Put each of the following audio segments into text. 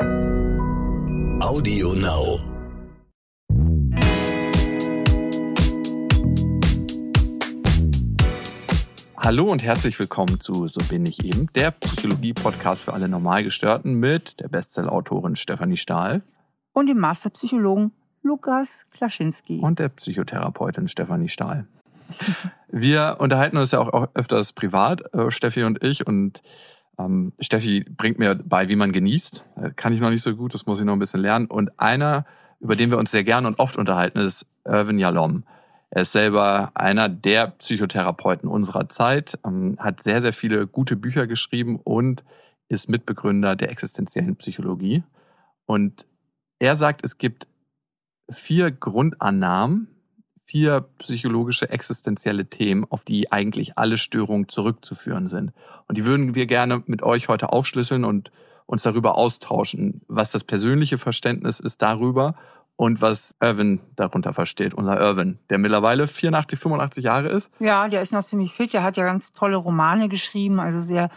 Audio Now. Hallo und herzlich willkommen zu So bin ich eben, der Psychologie-Podcast für alle Normalgestörten mit der Bestseller-Autorin Stefanie Stahl und dem Masterpsychologen Lukas Klaschinski. und der Psychotherapeutin Stefanie Stahl. Wir unterhalten uns ja auch öfters privat, äh, Steffi und ich, und ähm, Steffi bringt mir bei, wie man genießt. Äh, kann ich noch nicht so gut, das muss ich noch ein bisschen lernen. Und einer, über den wir uns sehr gerne und oft unterhalten, ist Irvin Yalom. Er ist selber einer der Psychotherapeuten unserer Zeit, ähm, hat sehr, sehr viele gute Bücher geschrieben und ist Mitbegründer der existenziellen Psychologie. Und er sagt, es gibt vier Grundannahmen, vier psychologische existenzielle Themen, auf die eigentlich alle Störungen zurückzuführen sind. Und die würden wir gerne mit euch heute aufschlüsseln und uns darüber austauschen, was das persönliche Verständnis ist darüber und was Irvin darunter versteht, unser Irvin, der mittlerweile 84, 85 Jahre ist. Ja, der ist noch ziemlich fit. Der hat ja ganz tolle Romane geschrieben, also sehr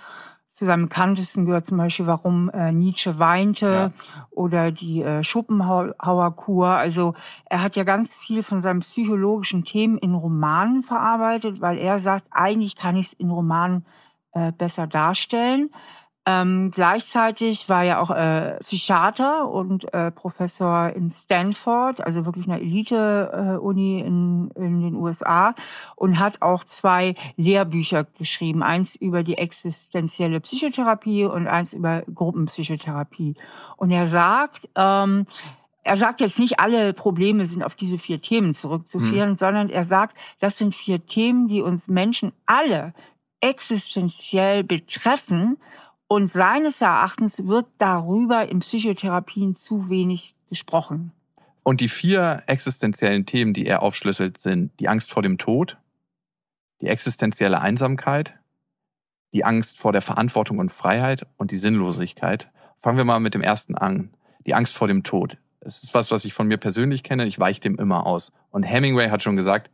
zu seinem bekanntesten gehört zum Beispiel, warum äh, Nietzsche weinte ja. oder die äh, Schopenhauer-Kur. Also er hat ja ganz viel von seinen psychologischen Themen in Romanen verarbeitet, weil er sagt, eigentlich kann ich es in Romanen äh, besser darstellen. Ähm, gleichzeitig war er auch äh, Psychiater und äh, Professor in Stanford, also wirklich eine Elite-Uni äh, in, in den USA und hat auch zwei Lehrbücher geschrieben. Eins über die existenzielle Psychotherapie und eins über Gruppenpsychotherapie. Und er sagt, ähm, er sagt jetzt nicht, alle Probleme sind auf diese vier Themen zurückzuführen, hm. sondern er sagt, das sind vier Themen, die uns Menschen alle existenziell betreffen und seines Erachtens wird darüber in Psychotherapien zu wenig gesprochen. Und die vier existenziellen Themen, die er aufschlüsselt, sind die Angst vor dem Tod, die existenzielle Einsamkeit, die Angst vor der Verantwortung und Freiheit und die Sinnlosigkeit. Fangen wir mal mit dem ersten an. Die Angst vor dem Tod. Es ist was, was ich von mir persönlich kenne. Ich weiche dem immer aus. Und Hemingway hat schon gesagt,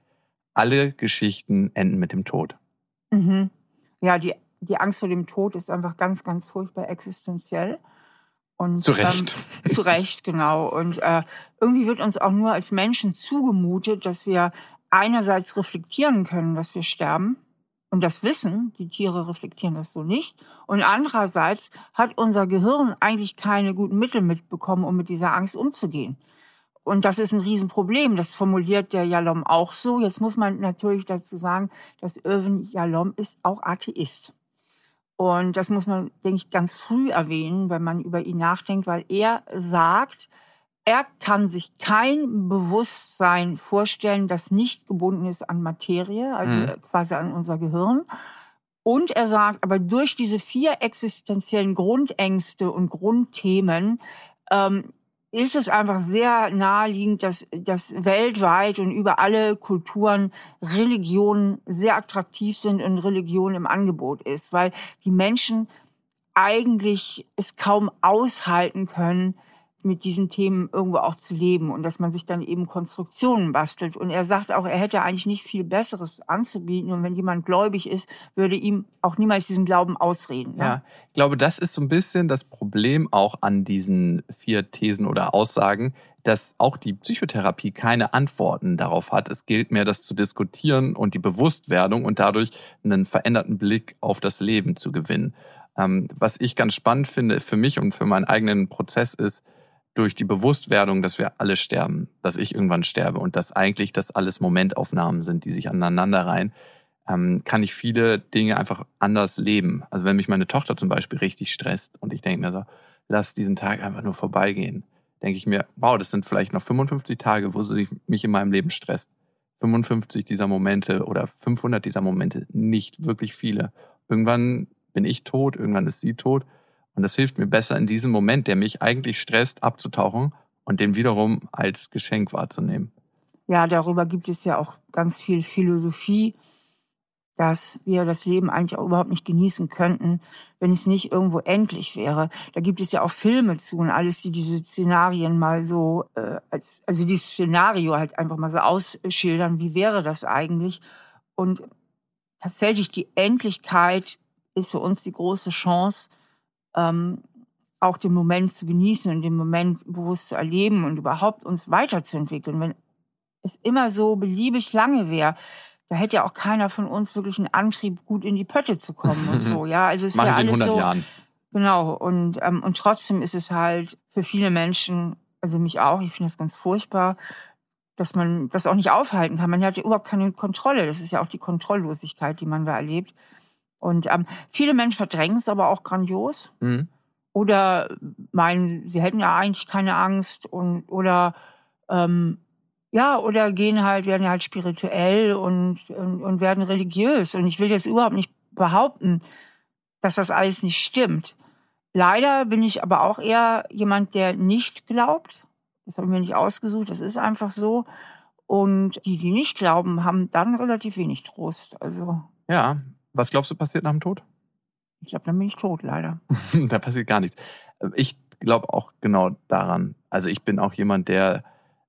alle Geschichten enden mit dem Tod. Mhm. Ja, die die Angst vor dem Tod ist einfach ganz, ganz furchtbar existenziell. Und, zu Recht. Ähm, zu Recht, genau. Und äh, irgendwie wird uns auch nur als Menschen zugemutet, dass wir einerseits reflektieren können, dass wir sterben und das wissen, die Tiere reflektieren das so nicht. Und andererseits hat unser Gehirn eigentlich keine guten Mittel mitbekommen, um mit dieser Angst umzugehen. Und das ist ein Riesenproblem. Das formuliert der Jalom auch so. Jetzt muss man natürlich dazu sagen, dass Irvin Jalom ist auch Atheist. Und das muss man, denke ich, ganz früh erwähnen, wenn man über ihn nachdenkt, weil er sagt, er kann sich kein Bewusstsein vorstellen, das nicht gebunden ist an Materie, also mhm. quasi an unser Gehirn. Und er sagt, aber durch diese vier existenziellen Grundängste und Grundthemen ähm, ist es einfach sehr naheliegend, dass, dass weltweit und über alle Kulturen Religionen sehr attraktiv sind und Religion im Angebot ist, weil die Menschen eigentlich es kaum aushalten können, mit diesen Themen irgendwo auch zu leben und dass man sich dann eben Konstruktionen bastelt. Und er sagt auch, er hätte eigentlich nicht viel Besseres anzubieten. Und wenn jemand gläubig ist, würde ihm auch niemals diesen Glauben ausreden. Ne? Ja, ich glaube, das ist so ein bisschen das Problem auch an diesen vier Thesen oder Aussagen, dass auch die Psychotherapie keine Antworten darauf hat. Es gilt mehr, das zu diskutieren und die Bewusstwerdung und dadurch einen veränderten Blick auf das Leben zu gewinnen. Ähm, was ich ganz spannend finde für mich und für meinen eigenen Prozess ist, durch die Bewusstwerdung, dass wir alle sterben, dass ich irgendwann sterbe und dass eigentlich das alles Momentaufnahmen sind, die sich aneinander reihen, ähm, kann ich viele Dinge einfach anders leben. Also wenn mich meine Tochter zum Beispiel richtig stresst und ich denke mir so, lass diesen Tag einfach nur vorbeigehen, denke ich mir, wow, das sind vielleicht noch 55 Tage, wo sie mich in meinem Leben stresst. 55 dieser Momente oder 500 dieser Momente, nicht wirklich viele. Irgendwann bin ich tot, irgendwann ist sie tot und das hilft mir besser in diesem Moment, der mich eigentlich stresst, abzutauchen und den wiederum als Geschenk wahrzunehmen. Ja, darüber gibt es ja auch ganz viel Philosophie, dass wir das Leben eigentlich auch überhaupt nicht genießen könnten, wenn es nicht irgendwo endlich wäre. Da gibt es ja auch Filme zu und alles, die diese Szenarien mal so, äh, als, also dieses Szenario halt einfach mal so ausschildern, wie wäre das eigentlich? Und tatsächlich die Endlichkeit ist für uns die große Chance, ähm, auch den Moment zu genießen und den Moment bewusst zu erleben und überhaupt uns weiterzuentwickeln. Wenn es immer so beliebig lange wäre, da hätte ja auch keiner von uns wirklich einen Antrieb, gut in die Pötte zu kommen und so. Ja, also es wäre alles so. Jahren. Genau. Und ähm, und trotzdem ist es halt für viele Menschen, also mich auch, ich finde das ganz furchtbar, dass man das auch nicht aufhalten kann. Man hat ja überhaupt keine Kontrolle. Das ist ja auch die Kontrolllosigkeit, die man da erlebt. Und ähm, viele Menschen verdrängen es aber auch grandios. Mhm. Oder meinen, sie hätten ja eigentlich keine Angst und oder ähm, ja, oder gehen halt, werden halt spirituell und, und, und werden religiös. Und ich will jetzt überhaupt nicht behaupten, dass das alles nicht stimmt. Leider bin ich aber auch eher jemand, der nicht glaubt. Das habe ich mir nicht ausgesucht, das ist einfach so. Und die, die nicht glauben, haben dann relativ wenig Trost. Also. Ja, was glaubst du passiert nach dem Tod? Ich glaube, dann bin ich tot, leider. da passiert gar nichts. Ich glaube auch genau daran. Also ich bin auch jemand, der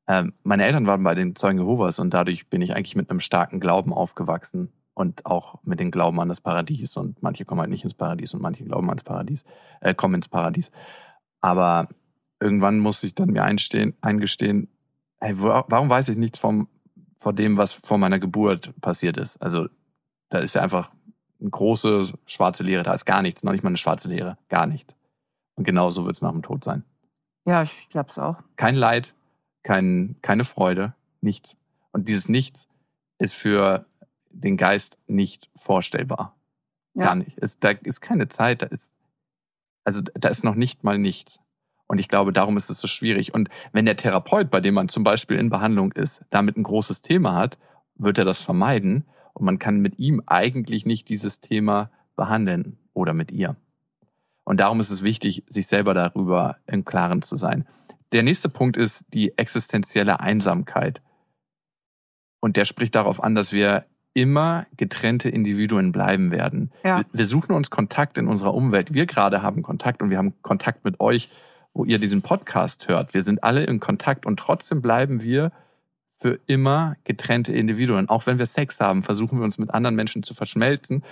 ähm, meine Eltern waren bei den Zeugen Jehovas und dadurch bin ich eigentlich mit einem starken Glauben aufgewachsen und auch mit dem Glauben an das Paradies. Und manche kommen halt nicht ins Paradies und manche glauben ans Paradies, äh, kommen ins Paradies. Aber irgendwann muss ich dann mir einstehen, eingestehen, hey, warum weiß ich nichts vom, vor dem, was vor meiner Geburt passiert ist? Also da ist ja einfach eine große schwarze Leere, da ist gar nichts, noch nicht mal eine schwarze Leere, gar nichts. Und genauso wird es nach dem Tod sein. Ja, ich glaube es auch. Kein Leid, kein, keine Freude, nichts. Und dieses Nichts ist für den Geist nicht vorstellbar. Ja. Gar nicht. Es, da ist keine Zeit, da ist, also da ist noch nicht mal nichts. Und ich glaube, darum ist es so schwierig. Und wenn der Therapeut, bei dem man zum Beispiel in Behandlung ist, damit ein großes Thema hat, wird er das vermeiden. Und man kann mit ihm eigentlich nicht dieses Thema behandeln oder mit ihr. Und darum ist es wichtig, sich selber darüber im Klaren zu sein. Der nächste Punkt ist die existenzielle Einsamkeit. Und der spricht darauf an, dass wir immer getrennte Individuen bleiben werden. Ja. Wir suchen uns Kontakt in unserer Umwelt. Wir gerade haben Kontakt und wir haben Kontakt mit euch, wo ihr diesen Podcast hört. Wir sind alle in Kontakt und trotzdem bleiben wir für immer getrennte Individuen. Auch wenn wir Sex haben, versuchen wir uns mit anderen Menschen zu verschmelzen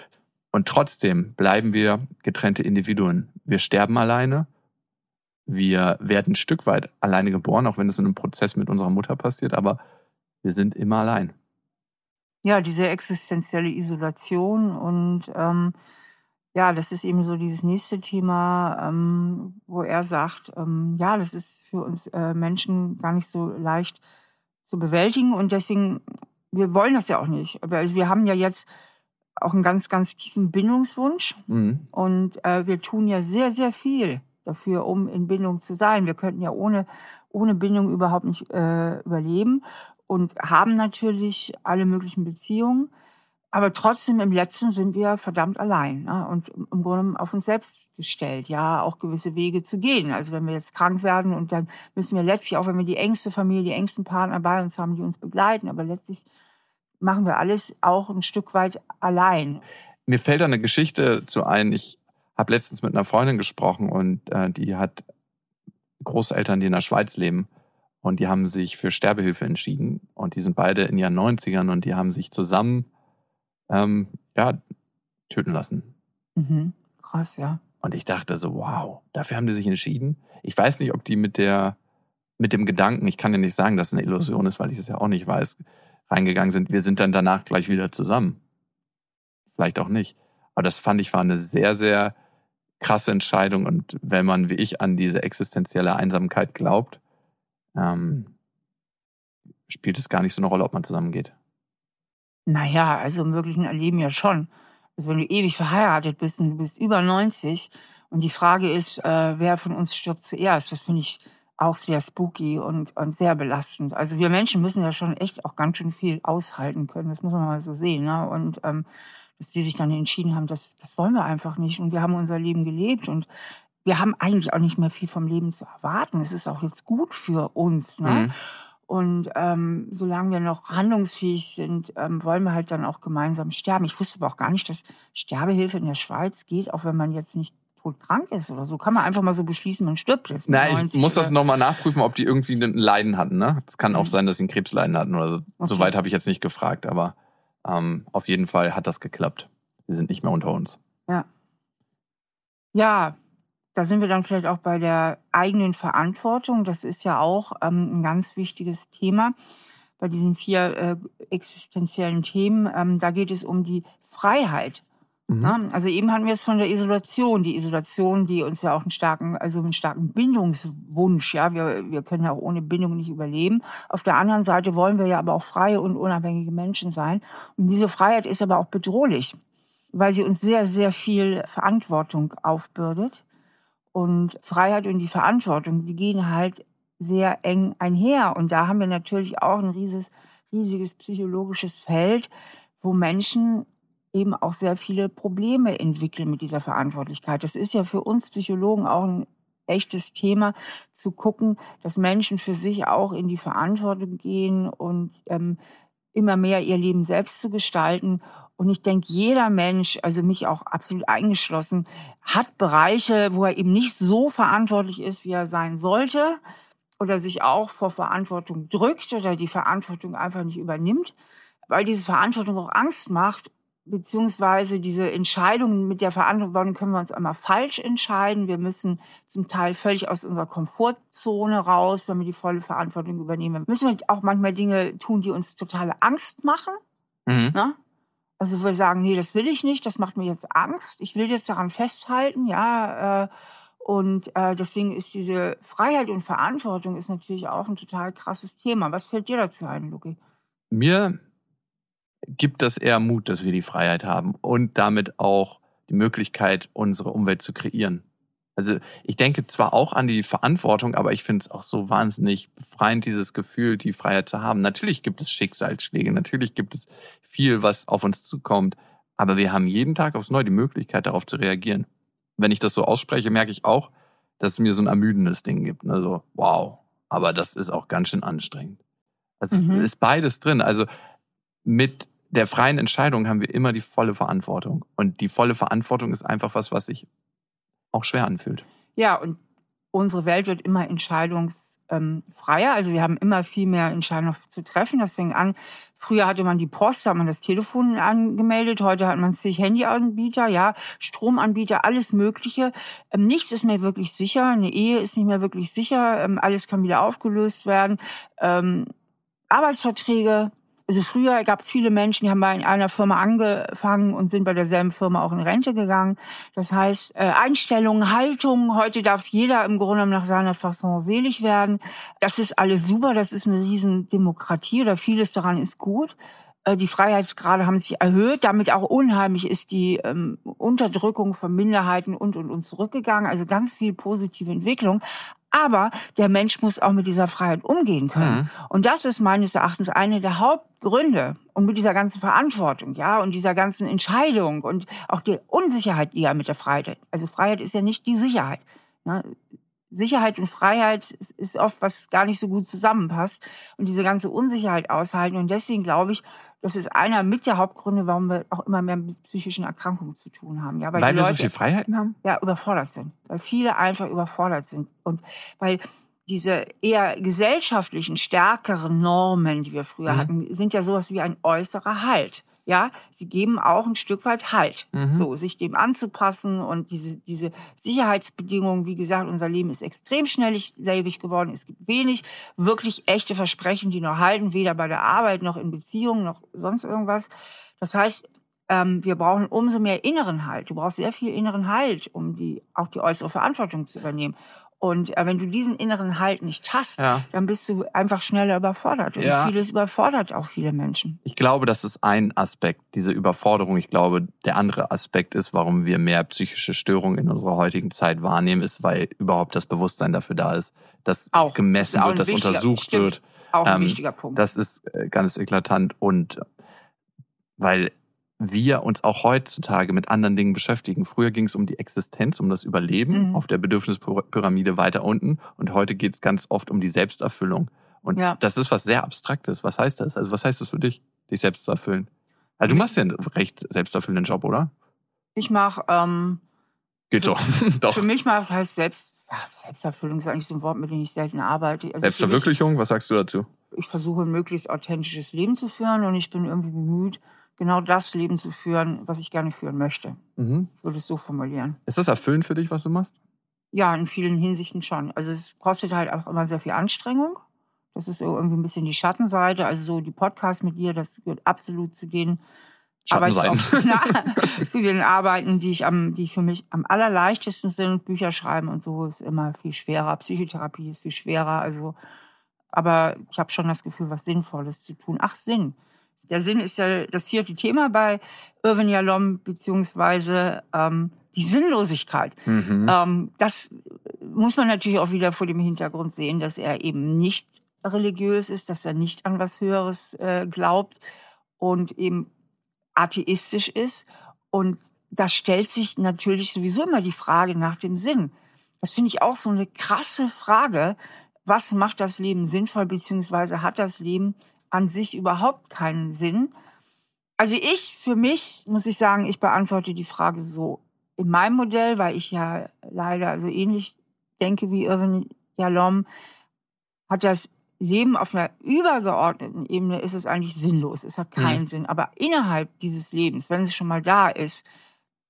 und trotzdem bleiben wir getrennte Individuen. Wir sterben alleine wir werden ein Stück weit alleine geboren, auch wenn es in einem Prozess mit unserer Mutter passiert, aber wir sind immer allein. Ja, diese existenzielle Isolation und ähm, ja, das ist eben so dieses nächste Thema, ähm, wo er sagt, ähm, ja, das ist für uns äh, Menschen gar nicht so leicht zu bewältigen und deswegen, wir wollen das ja auch nicht. Also wir haben ja jetzt auch einen ganz, ganz tiefen Bindungswunsch mhm. und äh, wir tun ja sehr, sehr viel dafür, um in Bindung zu sein. Wir könnten ja ohne, ohne Bindung überhaupt nicht äh, überleben und haben natürlich alle möglichen Beziehungen. Aber trotzdem im Letzten sind wir verdammt allein ne? und im Grunde auf uns selbst gestellt, ja, auch gewisse Wege zu gehen. Also wenn wir jetzt krank werden und dann müssen wir letztlich, auch wenn wir die engste Familie, die engsten Partner bei uns haben, die uns begleiten, aber letztlich machen wir alles auch ein Stück weit allein. Mir fällt da eine Geschichte zu ein. Ich habe letztens mit einer Freundin gesprochen und äh, die hat Großeltern, die in der Schweiz leben. Und die haben sich für Sterbehilfe entschieden. Und die sind beide in ihren 90ern und die haben sich zusammen ähm, ja, töten lassen. Mhm. Krass, ja. Und ich dachte so, wow, dafür haben die sich entschieden. Ich weiß nicht, ob die mit der, mit dem Gedanken, ich kann ja nicht sagen, dass es eine Illusion ist, weil ich es ja auch nicht weiß, reingegangen sind. Wir sind dann danach gleich wieder zusammen. Vielleicht auch nicht. Aber das fand ich war eine sehr, sehr krasse Entscheidung. Und wenn man wie ich an diese existenzielle Einsamkeit glaubt, ähm, spielt es gar nicht so eine Rolle, ob man zusammengeht. Naja, also im wirklichen Erleben ja schon. Also wenn du ewig verheiratet bist und du bist über 90 und die Frage ist, äh, wer von uns stirbt zuerst, das finde ich auch sehr spooky und, und sehr belastend. Also wir Menschen müssen ja schon echt auch ganz schön viel aushalten können, das muss man mal so sehen. Ne? Und ähm, dass die sich dann entschieden haben, das, das wollen wir einfach nicht. Und wir haben unser Leben gelebt und wir haben eigentlich auch nicht mehr viel vom Leben zu erwarten. Es ist auch jetzt gut für uns. Ne? Mhm. Und ähm, solange wir noch handlungsfähig sind, ähm, wollen wir halt dann auch gemeinsam sterben. Ich wusste aber auch gar nicht, dass Sterbehilfe in der Schweiz geht, auch wenn man jetzt nicht todkrank ist oder so. Kann man einfach mal so beschließen, man stirbt jetzt. Nein, ich muss das nochmal nachprüfen, ob die irgendwie ein Leiden hatten. Ne? Es kann auch mhm. sein, dass sie ein Krebsleiden hatten oder so. Okay. Soweit habe ich jetzt nicht gefragt, aber ähm, auf jeden Fall hat das geklappt. Sie sind nicht mehr unter uns. Ja. Ja, da sind wir dann vielleicht auch bei der eigenen Verantwortung. Das ist ja auch ähm, ein ganz wichtiges Thema bei diesen vier äh, existenziellen Themen. Ähm, da geht es um die Freiheit. Mhm. Ja, also eben hatten wir es von der Isolation, die Isolation, die uns ja auch einen starken, also einen starken Bindungswunsch, ja, wir, wir können ja auch ohne Bindung nicht überleben. Auf der anderen Seite wollen wir ja aber auch freie und unabhängige Menschen sein. Und diese Freiheit ist aber auch bedrohlich, weil sie uns sehr, sehr viel Verantwortung aufbürdet. Und Freiheit und die Verantwortung, die gehen halt sehr eng einher. Und da haben wir natürlich auch ein riesiges, riesiges psychologisches Feld, wo Menschen eben auch sehr viele Probleme entwickeln mit dieser Verantwortlichkeit. Das ist ja für uns Psychologen auch ein echtes Thema, zu gucken, dass Menschen für sich auch in die Verantwortung gehen und ähm, immer mehr ihr Leben selbst zu gestalten. Und ich denke, jeder Mensch, also mich auch absolut eingeschlossen, hat Bereiche, wo er eben nicht so verantwortlich ist, wie er sein sollte oder sich auch vor Verantwortung drückt oder die Verantwortung einfach nicht übernimmt, weil diese Verantwortung auch Angst macht beziehungsweise diese Entscheidungen mit der Verantwortung können wir uns einmal falsch entscheiden. Wir müssen zum Teil völlig aus unserer Komfortzone raus, wenn wir die volle Verantwortung übernehmen. Müssen wir auch manchmal Dinge tun, die uns totale Angst machen. Mhm. Also wir sagen, nee, das will ich nicht, das macht mir jetzt Angst. Ich will jetzt daran festhalten, ja. Äh, und äh, deswegen ist diese Freiheit und Verantwortung ist natürlich auch ein total krasses Thema. Was fällt dir dazu ein, Luki? Mir gibt das eher Mut, dass wir die Freiheit haben und damit auch die Möglichkeit, unsere Umwelt zu kreieren. Also ich denke zwar auch an die Verantwortung, aber ich finde es auch so wahnsinnig befreiend, dieses Gefühl, die Freiheit zu haben. Natürlich gibt es Schicksalsschläge, natürlich gibt es viel, was auf uns zukommt, aber wir haben jeden Tag aufs Neue die Möglichkeit, darauf zu reagieren. Wenn ich das so ausspreche, merke ich auch, dass es mir so ein ermüdendes Ding gibt. Also, wow, aber das ist auch ganz schön anstrengend. Es mhm. ist beides drin. Also mit der freien Entscheidung haben wir immer die volle Verantwortung. Und die volle Verantwortung ist einfach was, was sich auch schwer anfühlt. Ja, und unsere Welt wird immer entscheidungsfreier. Also wir haben immer viel mehr Entscheidungen zu treffen. Fängt an, früher hatte man die Post, da hat man das Telefon angemeldet, heute hat man zig Handyanbieter, ja, Stromanbieter, alles Mögliche. Ähm, nichts ist mehr wirklich sicher, eine Ehe ist nicht mehr wirklich sicher, ähm, alles kann wieder aufgelöst werden. Ähm, Arbeitsverträge, also früher gab es viele Menschen, die haben bei einer Firma angefangen und sind bei derselben Firma auch in Rente gegangen. Das heißt, äh, Einstellungen, Haltung, heute darf jeder im Grunde nach seiner Fasson selig werden. Das ist alles super, das ist eine riesen Demokratie oder vieles daran ist gut. Äh, die Freiheitsgrade haben sich erhöht, damit auch unheimlich ist die ähm, Unterdrückung von Minderheiten und und und zurückgegangen. Also ganz viel positive Entwicklung. Aber der Mensch muss auch mit dieser Freiheit umgehen können. Mhm. Und das ist meines Erachtens eine der Hauptgründe. Und mit dieser ganzen Verantwortung, ja, und dieser ganzen Entscheidung und auch der Unsicherheit, die ja mit der Freiheit. Also Freiheit ist ja nicht die Sicherheit. Ne? Sicherheit und Freiheit ist oft was gar nicht so gut zusammenpasst und diese ganze Unsicherheit aushalten. Und deswegen glaube ich, das ist einer mit der Hauptgründe, warum wir auch immer mehr mit psychischen Erkrankungen zu tun haben. Ja, weil weil wir Leute, so viele Freiheiten haben? Ja, überfordert sind. Weil viele einfach überfordert sind. Und weil diese eher gesellschaftlichen, stärkeren Normen, die wir früher mhm. hatten, sind ja sowas wie ein äußerer Halt ja, sie geben auch ein Stück weit Halt, mhm. so sich dem anzupassen und diese, diese Sicherheitsbedingungen, wie gesagt, unser Leben ist extrem schnelllebig geworden. Es gibt wenig wirklich echte Versprechen, die noch halten, weder bei der Arbeit noch in Beziehungen noch sonst irgendwas. Das heißt, ähm, wir brauchen umso mehr inneren Halt. Du brauchst sehr viel inneren Halt, um die, auch die äußere Verantwortung zu übernehmen. Und äh, wenn du diesen inneren Halt nicht hast, ja. dann bist du einfach schneller überfordert. Und ja. vieles überfordert auch viele Menschen. Ich glaube, das ist ein Aspekt, diese Überforderung. Ich glaube, der andere Aspekt ist, warum wir mehr psychische Störungen in unserer heutigen Zeit wahrnehmen, ist, weil überhaupt das Bewusstsein dafür da ist, dass auch, gemessen wird, dass untersucht stimmt, wird. Auch ein ähm, wichtiger Punkt. Das ist äh, ganz eklatant und weil wir uns auch heutzutage mit anderen Dingen beschäftigen. Früher ging es um die Existenz, um das Überleben mhm. auf der Bedürfnispyramide weiter unten und heute geht es ganz oft um die Selbsterfüllung. Und ja. das ist was sehr Abstraktes. Was heißt das? Also was heißt das für dich, dich selbst zu erfüllen? Also du machst ja einen recht selbsterfüllenden Job, oder? Ich mache. Ähm, Geht so. Doch. Für mich macht heißt selbst Selbsterfüllung ist eigentlich so ein Wort, mit dem ich selten arbeite. Also Selbstverwirklichung, was sagst du dazu? Ich versuche ein möglichst authentisches Leben zu führen und ich bin irgendwie bemüht, genau das Leben zu führen, was ich gerne führen möchte. Mhm. Ich würde es so formulieren. Ist das erfüllend für dich, was du machst? Ja, in vielen Hinsichten schon. Also es kostet halt auch immer sehr viel Anstrengung. Das ist irgendwie ein bisschen die Schattenseite. Also so die Podcasts mit dir, das gehört absolut zu den Schattenseiten. zu den Arbeiten, die ich am, die für mich am allerleichtesten sind. Bücher schreiben und so ist immer viel schwerer. Psychotherapie ist viel schwerer. Also, aber ich habe schon das Gefühl, was Sinnvolles zu tun. Ach, Sinn. Der Sinn ist ja das vierte Thema bei Irvin Yalom, beziehungsweise ähm, die Sinnlosigkeit. Mhm. Ähm, das muss man natürlich auch wieder vor dem Hintergrund sehen, dass er eben nicht religiös ist, dass er nicht an was Höheres äh, glaubt und eben atheistisch ist. Und da stellt sich natürlich sowieso immer die Frage nach dem Sinn. Das finde ich auch so eine krasse Frage. Was macht das Leben sinnvoll, beziehungsweise hat das Leben an sich überhaupt keinen Sinn? Also ich, für mich, muss ich sagen, ich beantworte die Frage so in meinem Modell, weil ich ja leider so ähnlich denke wie Irvin Yalom, hat das Leben auf einer übergeordneten Ebene ist es eigentlich sinnlos. Es hat keinen mhm. Sinn. Aber innerhalb dieses Lebens, wenn es schon mal da ist,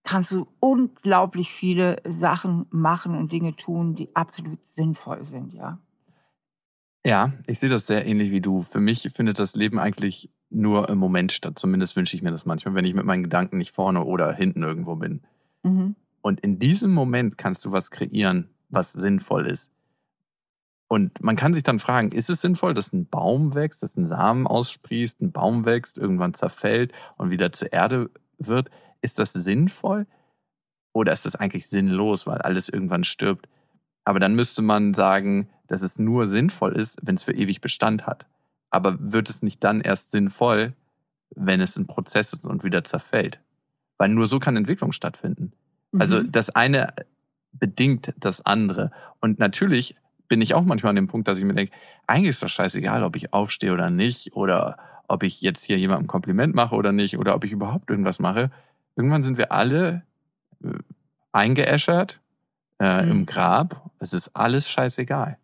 kannst du unglaublich viele Sachen machen und Dinge tun, die absolut sinnvoll sind, ja. Ja, ich sehe das sehr ähnlich wie du. Für mich findet das Leben eigentlich nur im Moment statt. Zumindest wünsche ich mir das manchmal, wenn ich mit meinen Gedanken nicht vorne oder hinten irgendwo bin. Mhm. Und in diesem Moment kannst du was kreieren, was sinnvoll ist. Und man kann sich dann fragen, ist es sinnvoll, dass ein Baum wächst, dass ein Samen aussprießt, ein Baum wächst, irgendwann zerfällt und wieder zur Erde wird? Ist das sinnvoll? Oder ist das eigentlich sinnlos, weil alles irgendwann stirbt? Aber dann müsste man sagen, dass es nur sinnvoll ist, wenn es für ewig Bestand hat. Aber wird es nicht dann erst sinnvoll, wenn es ein Prozess ist und wieder zerfällt? Weil nur so kann Entwicklung stattfinden. Also mhm. Also das eine bedingt das andere. Und natürlich bin ich auch manchmal an dem Punkt, dass ich mir denke, eigentlich ist das scheißegal, ob ich aufstehe oder nicht oder ob ich jetzt hier jemandem ein Kompliment mache oder nicht oder ob ich überhaupt irgendwas mache. Irgendwann sind wir alle äh, eingeäschert äh, mhm. im Grab. Es ist alles scheißegal.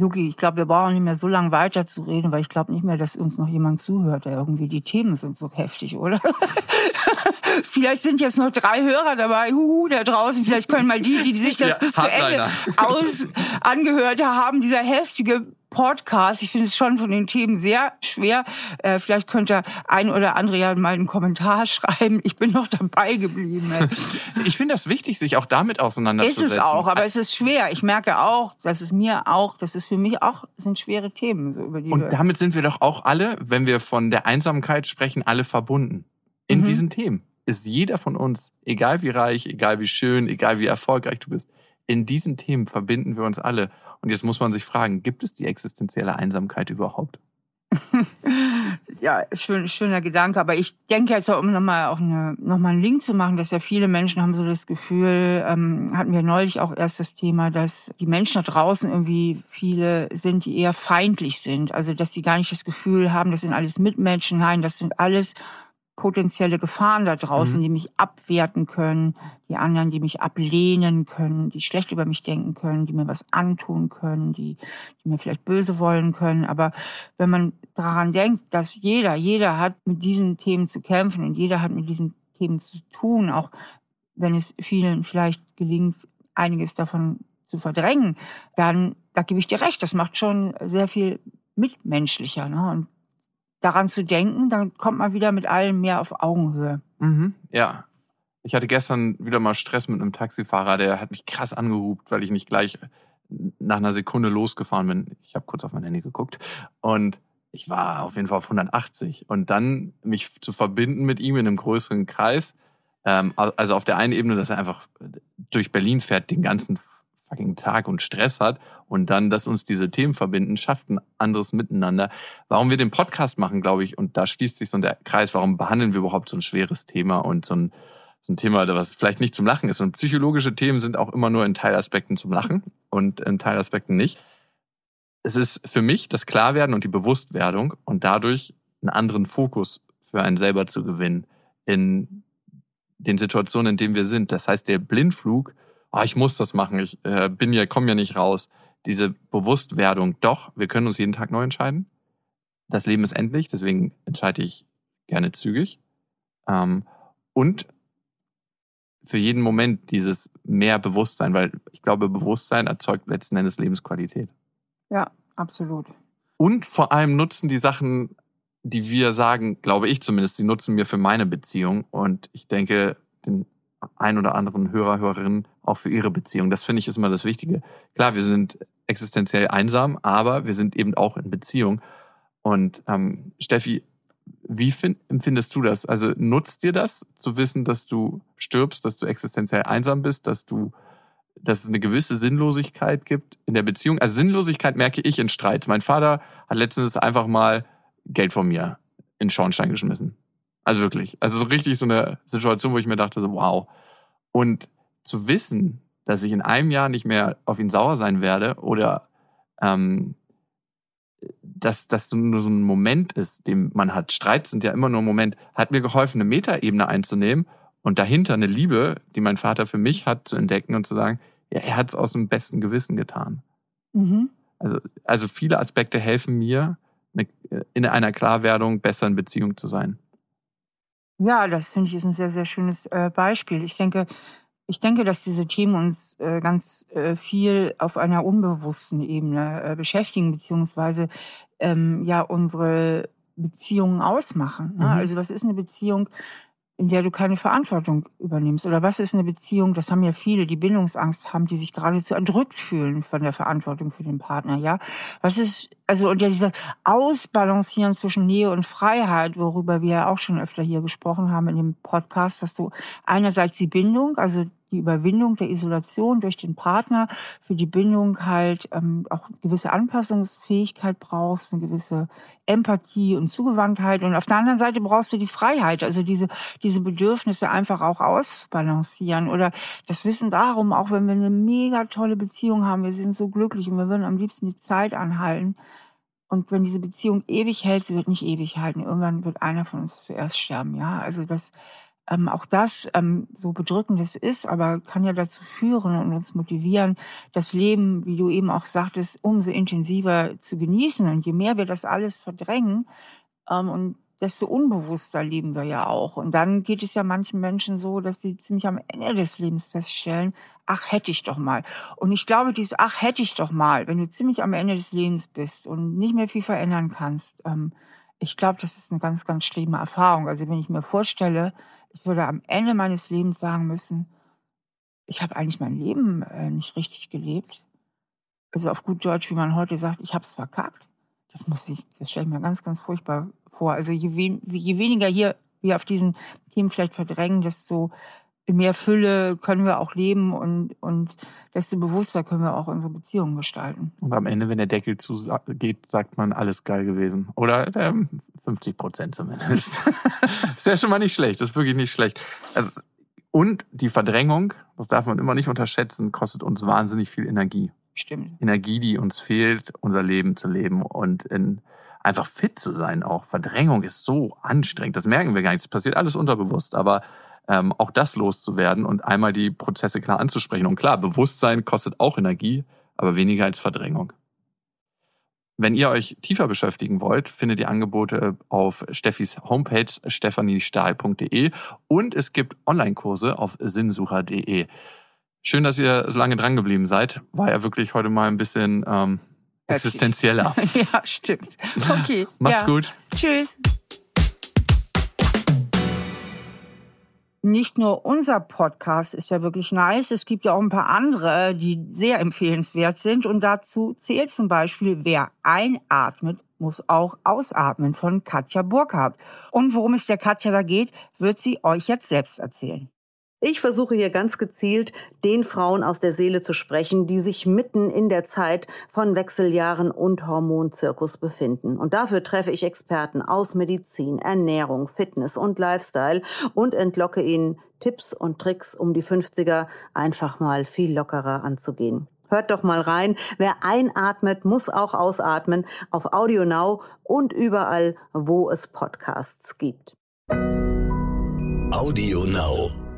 Luki, ich glaube, wir brauchen nicht mehr so lange weiterzureden, weil ich glaube nicht mehr, dass uns noch jemand zuhört, der irgendwie die Themen sind so heftig, oder? Vielleicht sind jetzt noch drei Hörer dabei, huhu, da draußen. Vielleicht können mal die, die sich das ja, bis zu Ende aus angehört haben, dieser heftige Podcast. Ich finde es schon von den Themen sehr schwer. Äh, vielleicht könnte ein oder andere ja mal einen Kommentar schreiben. Ich bin noch dabei geblieben. ich finde das wichtig, sich auch damit auseinanderzusetzen. Ist es auch, aber es ist schwer. Ich merke auch, dass es mir auch, dass es für mich auch sind schwere Themen. So über die Und damit sind wir doch auch alle, wenn wir von der Einsamkeit sprechen, alle verbunden in mhm. diesen Themen ist jeder von uns, egal wie reich, egal wie schön, egal wie erfolgreich du bist, in diesen Themen verbinden wir uns alle. Und jetzt muss man sich fragen, gibt es die existenzielle Einsamkeit überhaupt? ja, schön, schöner Gedanke. Aber ich denke jetzt, um nochmal auch eine, nochmal einen Link zu machen, dass ja viele Menschen haben so das Gefühl, ähm, hatten wir neulich auch erst das Thema, dass die Menschen da draußen irgendwie viele sind, die eher feindlich sind. Also, dass sie gar nicht das Gefühl haben, das sind alles Mitmenschen. Nein, das sind alles potenzielle Gefahren da draußen, mhm. die mich abwerten können, die anderen, die mich ablehnen können, die schlecht über mich denken können, die mir was antun können, die, die mir vielleicht böse wollen können. Aber wenn man daran denkt, dass jeder, jeder hat mit diesen Themen zu kämpfen und jeder hat mit diesen Themen zu tun, auch wenn es vielen vielleicht gelingt, einiges davon zu verdrängen, dann, da gebe ich dir recht, das macht schon sehr viel mitmenschlicher. Ne? Und daran zu denken, dann kommt man wieder mit allem mehr auf Augenhöhe. Mhm, ja. Ich hatte gestern wieder mal Stress mit einem Taxifahrer, der hat mich krass angehupt, weil ich nicht gleich nach einer Sekunde losgefahren bin. Ich habe kurz auf mein Handy geguckt und ich war auf jeden Fall auf 180. Und dann mich zu verbinden mit ihm in einem größeren Kreis, ähm, also auf der einen Ebene, dass er einfach durch Berlin fährt den ganzen fucking Tag und Stress hat und dann, dass uns diese Themen verbinden, schafft ein anderes Miteinander. Warum wir den Podcast machen, glaube ich, und da schließt sich so der Kreis, warum behandeln wir überhaupt so ein schweres Thema und so ein, so ein Thema, was vielleicht nicht zum Lachen ist. Und psychologische Themen sind auch immer nur in Teilaspekten zum Lachen und in Teilaspekten nicht. Es ist für mich das Klarwerden und die Bewusstwerdung und dadurch einen anderen Fokus für einen selber zu gewinnen in den Situationen, in denen wir sind. Das heißt, der Blindflug oh, ich muss das machen, ich äh, bin ja, komme ja nicht raus. Diese Bewusstwerdung, doch, wir können uns jeden Tag neu entscheiden. Das Leben ist endlich, deswegen entscheide ich gerne zügig. Ähm, und für jeden Moment dieses mehr Bewusstsein, weil ich glaube, Bewusstsein erzeugt letzten Endes Lebensqualität. Ja, absolut. Und vor allem nutzen die Sachen, die wir sagen, glaube ich zumindest, die nutzen mir für meine Beziehung. Und ich denke, den ein oder anderen Hörer, Hörerinnen auch für ihre Beziehung. Das finde ich ist immer das Wichtige. Klar, wir sind existenziell einsam, aber wir sind eben auch in Beziehung. Und ähm, Steffi, wie find, empfindest du das? Also nutzt dir das, zu wissen, dass du stirbst, dass du existenziell einsam bist, dass du, dass es eine gewisse Sinnlosigkeit gibt in der Beziehung? Also Sinnlosigkeit merke ich in Streit. Mein Vater hat letztens einfach mal Geld von mir in Schornstein geschmissen. Also wirklich. Also so richtig so eine Situation, wo ich mir dachte, so, wow. Und zu wissen, dass ich in einem Jahr nicht mehr auf ihn sauer sein werde oder ähm, dass das nur so ein Moment ist, den man hat. Streit sind ja immer nur ein Moment. Hat mir geholfen, eine Metaebene einzunehmen und dahinter eine Liebe, die mein Vater für mich hat, zu entdecken und zu sagen, ja, er hat es aus dem besten Gewissen getan. Mhm. Also, also viele Aspekte helfen mir, in einer Klarwerdung besser in Beziehung zu sein. Ja, das finde ich ist ein sehr, sehr schönes äh, Beispiel. Ich denke, ich denke, dass diese Themen uns äh, ganz äh, viel auf einer unbewussten Ebene äh, beschäftigen, beziehungsweise ähm, ja unsere Beziehungen ausmachen. Ne? Mhm. Also was ist eine Beziehung? in der du keine Verantwortung übernimmst? Oder was ist eine Beziehung, das haben ja viele, die Bindungsangst haben, die sich geradezu erdrückt fühlen von der Verantwortung für den Partner, ja? Was ist, also, und ja, dieser Ausbalancieren zwischen Nähe und Freiheit, worüber wir ja auch schon öfter hier gesprochen haben in dem Podcast, dass du einerseits die Bindung, also die Überwindung der Isolation durch den Partner, für die Bindung halt ähm, auch gewisse Anpassungsfähigkeit brauchst, eine gewisse Empathie und Zugewandtheit. Und auf der anderen Seite brauchst du die Freiheit, also diese, diese Bedürfnisse einfach auch ausbalancieren oder das Wissen darum, auch wenn wir eine mega tolle Beziehung haben, wir sind so glücklich und wir würden am liebsten die Zeit anhalten. Und wenn diese Beziehung ewig hält, sie wird nicht ewig halten. Irgendwann wird einer von uns zuerst sterben, ja. Also das, ähm, auch das, ähm, so bedrückend es ist, aber kann ja dazu führen und uns motivieren, das Leben, wie du eben auch sagtest, umso intensiver zu genießen. Und je mehr wir das alles verdrängen, ähm, und desto unbewusster leben wir ja auch. Und dann geht es ja manchen Menschen so, dass sie ziemlich am Ende des Lebens feststellen, ach, hätte ich doch mal. Und ich glaube, dieses ach, hätte ich doch mal, wenn du ziemlich am Ende des Lebens bist und nicht mehr viel verändern kannst, ähm, ich glaube, das ist eine ganz, ganz schlimme Erfahrung. Also wenn ich mir vorstelle, ich würde am Ende meines Lebens sagen müssen, ich habe eigentlich mein Leben äh, nicht richtig gelebt. Also auf gut Deutsch, wie man heute sagt, ich habe es verkackt. Das muss ich, das stelle ich mir ganz, ganz furchtbar vor. Also je, we je weniger hier wir auf diesen Themen vielleicht verdrängen, desto in mehr Fülle können wir auch leben und, und desto bewusster können wir auch unsere Beziehungen gestalten. Und am Ende, wenn der Deckel zugeht, sagt man, alles geil gewesen. Oder ähm, 50 Prozent zumindest. ist ja schon mal nicht schlecht, das ist wirklich nicht schlecht. Also, und die Verdrängung, das darf man immer nicht unterschätzen, kostet uns wahnsinnig viel Energie. Stimmt. Energie, die uns fehlt, unser Leben zu leben und in, einfach fit zu sein auch. Verdrängung ist so anstrengend, das merken wir gar nicht. Das passiert alles unterbewusst, aber ähm, auch das loszuwerden und einmal die Prozesse klar anzusprechen. Und klar, Bewusstsein kostet auch Energie, aber weniger als Verdrängung. Wenn ihr euch tiefer beschäftigen wollt, findet ihr Angebote auf Steffis Homepage stephaniestahl.de und es gibt Online-Kurse auf sinnsucher.de. Schön, dass ihr so lange dran geblieben seid. War ja wirklich heute mal ein bisschen ähm, existenzieller. ja, stimmt. Okay. Macht's ja. gut. Tschüss. Nicht nur unser Podcast ist ja wirklich nice, es gibt ja auch ein paar andere, die sehr empfehlenswert sind. Und dazu zählt zum Beispiel, wer einatmet, muss auch ausatmen von Katja Burkhardt. Und worum es der Katja da geht, wird sie euch jetzt selbst erzählen. Ich versuche hier ganz gezielt, den Frauen aus der Seele zu sprechen, die sich mitten in der Zeit von Wechseljahren und Hormonzirkus befinden. Und dafür treffe ich Experten aus Medizin, Ernährung, Fitness und Lifestyle und entlocke ihnen Tipps und Tricks, um die 50er einfach mal viel lockerer anzugehen. Hört doch mal rein. Wer einatmet, muss auch ausatmen. Auf Audio Now und überall, wo es Podcasts gibt. Audio Now.